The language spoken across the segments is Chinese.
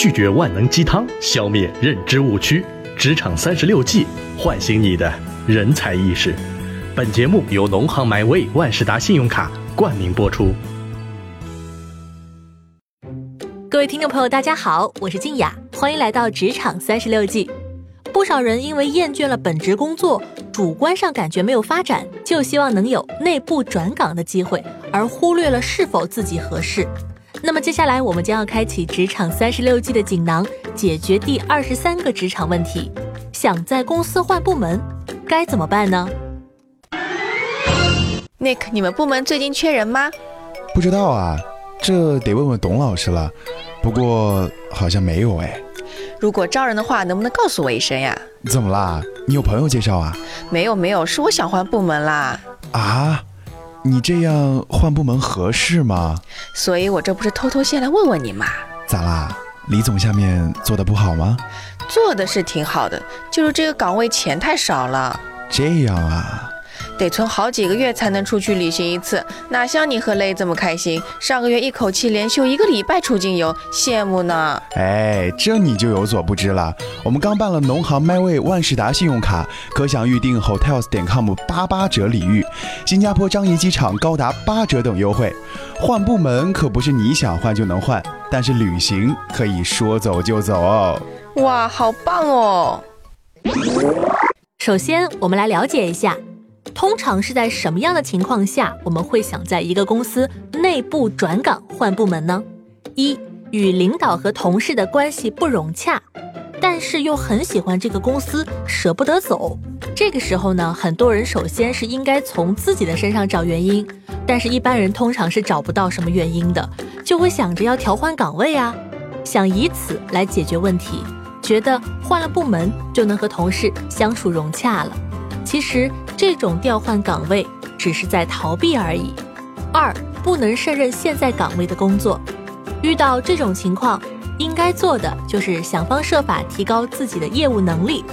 拒绝万能鸡汤，消灭认知误区。职场三十六计，唤醒你的人才意识。本节目由农行 MyWay 万事达信用卡冠名播出。各位听众朋友，大家好，我是静雅，欢迎来到职场三十六计。不少人因为厌倦了本职工作，主观上感觉没有发展，就希望能有内部转岗的机会，而忽略了是否自己合适。那么接下来我们将要开启职场三十六计的锦囊，解决第二十三个职场问题：想在公司换部门，该怎么办呢？Nick，你们部门最近缺人吗？不知道啊，这得问问董老师了。不过好像没有哎。如果招人的话，能不能告诉我一声呀？怎么啦？你有朋友介绍啊？没有没有，是我想换部门啦。啊？你这样换部门合适吗？所以我这不是偷偷先来问问你嘛？咋啦？李总下面做的不好吗？做的是挺好的，就是这个岗位钱太少了。这样啊。得存好几个月才能出去旅行一次，哪像你和雷这么开心，上个月一口气连休一个礼拜出境游，羡慕呢。哎，这你就有所不知了，我们刚办了农行 MyWay 万事达信用卡，可享预订 Hotels 点 com 八八折礼遇，新加坡樟宜机场高达八折等优惠。换部门可不是你想换就能换，但是旅行可以说走就走哦。哇，好棒哦！首先，我们来了解一下。通常是在什么样的情况下，我们会想在一个公司内部转岗换部门呢？一与领导和同事的关系不融洽，但是又很喜欢这个公司，舍不得走。这个时候呢，很多人首先是应该从自己的身上找原因，但是一般人通常是找不到什么原因的，就会想着要调换岗位啊，想以此来解决问题，觉得换了部门就能和同事相处融洽了。其实这种调换岗位只是在逃避而已。二，不能胜任现在岗位的工作。遇到这种情况，应该做的就是想方设法提高自己的业务能力。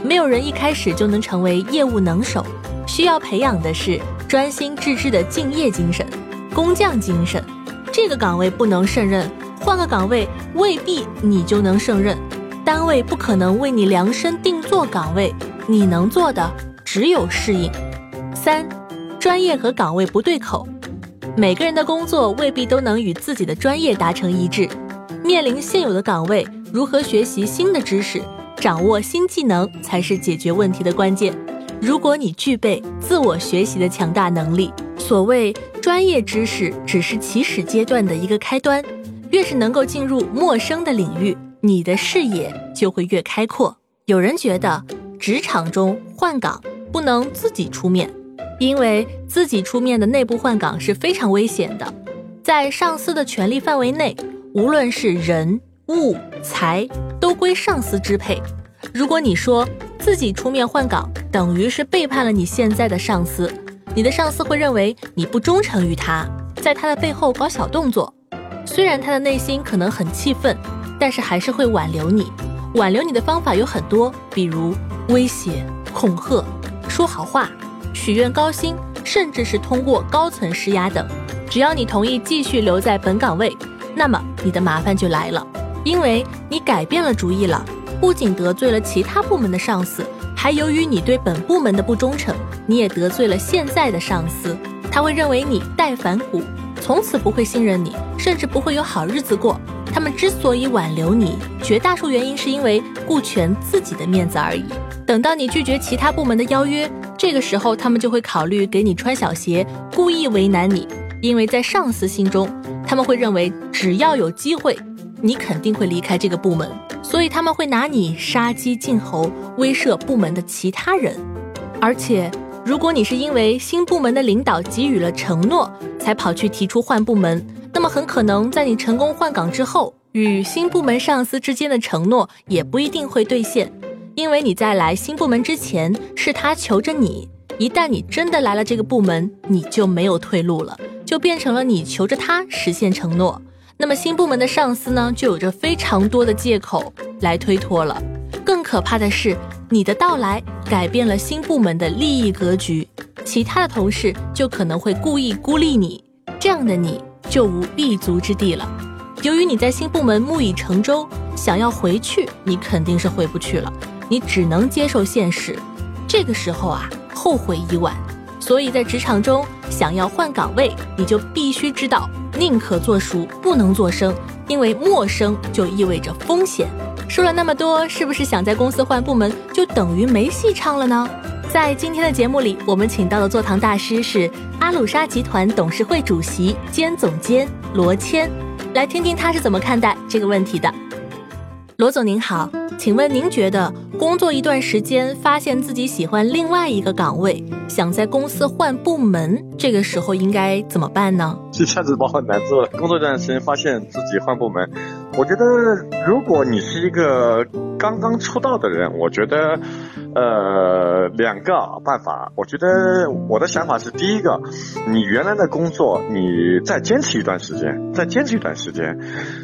没有人一开始就能成为业务能手，需要培养的是专心致志的敬业精神、工匠精神。这个岗位不能胜任，换个岗位未必你就能胜任。单位不可能为你量身定做岗位，你能做的。只有适应。三，专业和岗位不对口，每个人的工作未必都能与自己的专业达成一致。面临现有的岗位，如何学习新的知识，掌握新技能，才是解决问题的关键。如果你具备自我学习的强大能力，所谓专业知识只是起始阶段的一个开端，越是能够进入陌生的领域，你的视野就会越开阔。有人觉得职场中换岗。不能自己出面，因为自己出面的内部换岗是非常危险的。在上司的权力范围内，无论是人物财都归上司支配。如果你说自己出面换岗，等于是背叛了你现在的上司，你的上司会认为你不忠诚于他，在他的背后搞小动作。虽然他的内心可能很气愤，但是还是会挽留你。挽留你的方法有很多，比如威胁、恐吓。说好话、许愿高薪，甚至是通过高层施压等，只要你同意继续留在本岗位，那么你的麻烦就来了，因为你改变了主意了，不仅得罪了其他部门的上司，还由于你对本部门的不忠诚，你也得罪了现在的上司，他会认为你带反骨，从此不会信任你，甚至不会有好日子过。他们之所以挽留你，绝大数原因是因为顾全自己的面子而已。等到你拒绝其他部门的邀约，这个时候他们就会考虑给你穿小鞋，故意为难你。因为在上司心中，他们会认为只要有机会，你肯定会离开这个部门，所以他们会拿你杀鸡儆猴，威慑部门的其他人。而且，如果你是因为新部门的领导给予了承诺，才跑去提出换部门，那么很可能在你成功换岗之后，与新部门上司之间的承诺也不一定会兑现。因为你在来新部门之前是他求着你，一旦你真的来了这个部门，你就没有退路了，就变成了你求着他实现承诺。那么新部门的上司呢，就有着非常多的借口来推脱了。更可怕的是，你的到来改变了新部门的利益格局，其他的同事就可能会故意孤立你，这样的你就无立足之地了。由于你在新部门木已成舟。想要回去，你肯定是回不去了，你只能接受现实。这个时候啊，后悔已晚。所以在职场中，想要换岗位，你就必须知道，宁可做熟，不能做生，因为陌生就意味着风险。说了那么多，是不是想在公司换部门就等于没戏唱了呢？在今天的节目里，我们请到的座堂大师是阿鲁沙集团董事会主席兼总监罗谦，来听听他是怎么看待这个问题的。罗总您好，请问您觉得工作一段时间，发现自己喜欢另外一个岗位，想在公司换部门，这个时候应该怎么办呢？一下子把我难住了。工作一段时间，发现自己换部门，我觉得如果你是一个刚刚出道的人，我觉得。呃，两个办法，我觉得我的想法是，第一个，你原来的工作，你再坚持一段时间，再坚持一段时间，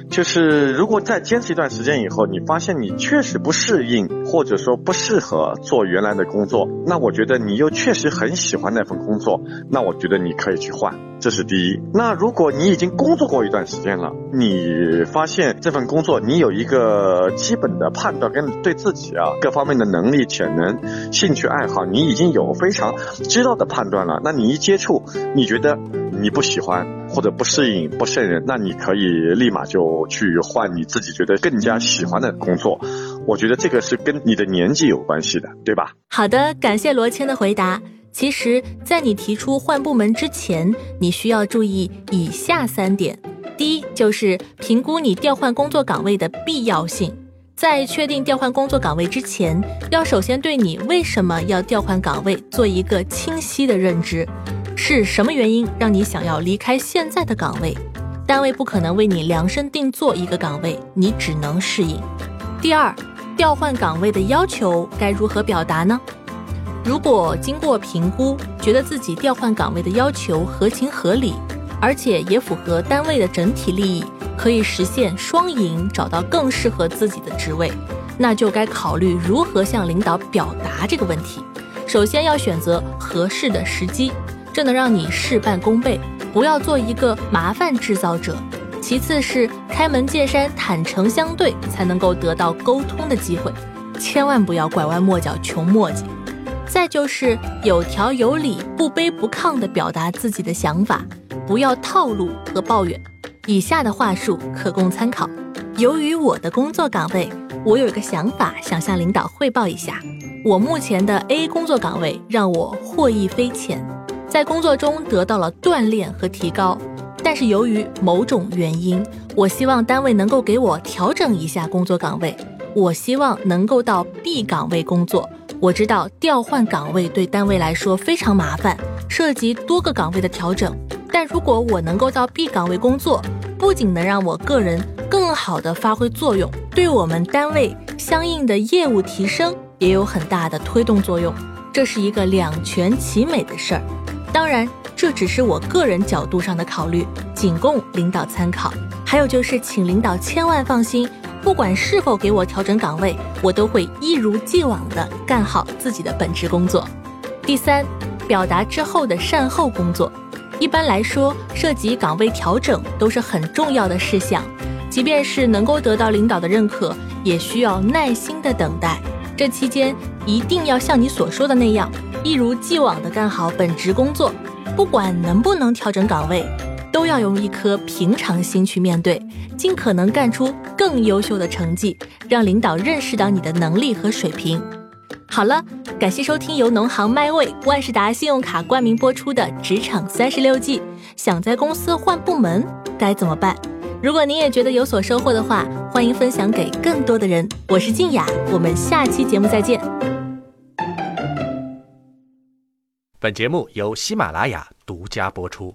就是如果再坚持一段时间以后，你发现你确实不适应，或者说不适合做原来的工作，那我觉得你又确实很喜欢那份工作，那我觉得你可以去换。这是第一。那如果你已经工作过一段时间了，你发现这份工作你有一个基本的判断跟对自己啊各方面的能力、潜能、兴趣爱好，你已经有非常知道的判断了。那你一接触，你觉得你不喜欢或者不适应、不胜任，那你可以立马就去换你自己觉得更加喜欢的工作。我觉得这个是跟你的年纪有关系的，对吧？好的，感谢罗谦的回答。其实，在你提出换部门之前，你需要注意以下三点：第一，就是评估你调换工作岗位的必要性；在确定调换工作岗位之前，要首先对你为什么要调换岗位做一个清晰的认知，是什么原因让你想要离开现在的岗位？单位不可能为你量身定做一个岗位，你只能适应。第二，调换岗位的要求该如何表达呢？如果经过评估，觉得自己调换岗位的要求合情合理，而且也符合单位的整体利益，可以实现双赢，找到更适合自己的职位，那就该考虑如何向领导表达这个问题。首先要选择合适的时机，这能让你事半功倍，不要做一个麻烦制造者。其次是开门见山、坦诚相对，才能够得到沟通的机会，千万不要拐弯抹角、穷磨叽。再就是有条有理、不卑不亢地表达自己的想法，不要套路和抱怨。以下的话术可供参考。由于我的工作岗位，我有一个想法想向领导汇报一下。我目前的 A 工作岗位让我获益匪浅，在工作中得到了锻炼和提高。但是由于某种原因，我希望单位能够给我调整一下工作岗位。我希望能够到 B 岗位工作。我知道调换岗位对单位来说非常麻烦，涉及多个岗位的调整。但如果我能够到 B 岗位工作，不仅能让我个人更好的发挥作用，对我们单位相应的业务提升也有很大的推动作用。这是一个两全其美的事儿。当然，这只是我个人角度上的考虑，仅供领导参考。还有就是，请领导千万放心。不管是否给我调整岗位，我都会一如既往地干好自己的本职工作。第三，表达之后的善后工作，一般来说涉及岗位调整都是很重要的事项，即便是能够得到领导的认可，也需要耐心的等待。这期间一定要像你所说的那样，一如既往地干好本职工作。不管能不能调整岗位。都要用一颗平常心去面对，尽可能干出更优秀的成绩，让领导认识到你的能力和水平。好了，感谢收听由农行麦味万事达信用卡冠名播出的《职场三十六计》。想在公司换部门该怎么办？如果您也觉得有所收获的话，欢迎分享给更多的人。我是静雅，我们下期节目再见。本节目由喜马拉雅独家播出。